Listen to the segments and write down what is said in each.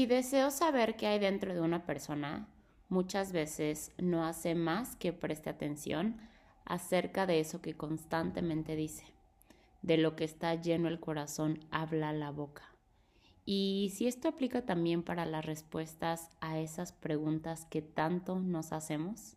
Si deseo saber qué hay dentro de una persona, muchas veces no hace más que preste atención acerca de eso que constantemente dice. De lo que está lleno el corazón habla la boca. Y si esto aplica también para las respuestas a esas preguntas que tanto nos hacemos,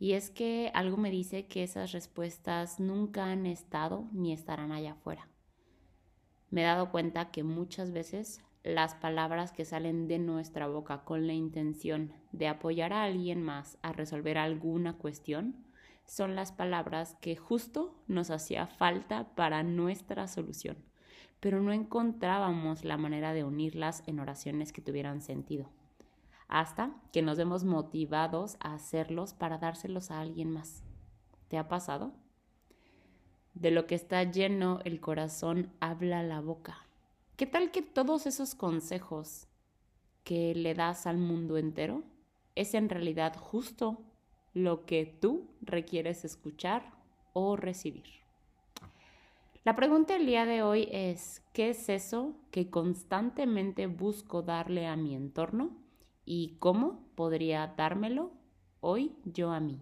y es que algo me dice que esas respuestas nunca han estado ni estarán allá afuera. Me he dado cuenta que muchas veces las palabras que salen de nuestra boca con la intención de apoyar a alguien más a resolver alguna cuestión son las palabras que justo nos hacía falta para nuestra solución, pero no encontrábamos la manera de unirlas en oraciones que tuvieran sentido, hasta que nos vemos motivados a hacerlos para dárselos a alguien más. ¿Te ha pasado? De lo que está lleno el corazón habla la boca. ¿Qué tal que todos esos consejos que le das al mundo entero es en realidad justo lo que tú requieres escuchar o recibir? La pregunta del día de hoy es, ¿qué es eso que constantemente busco darle a mi entorno y cómo podría dármelo hoy yo a mí?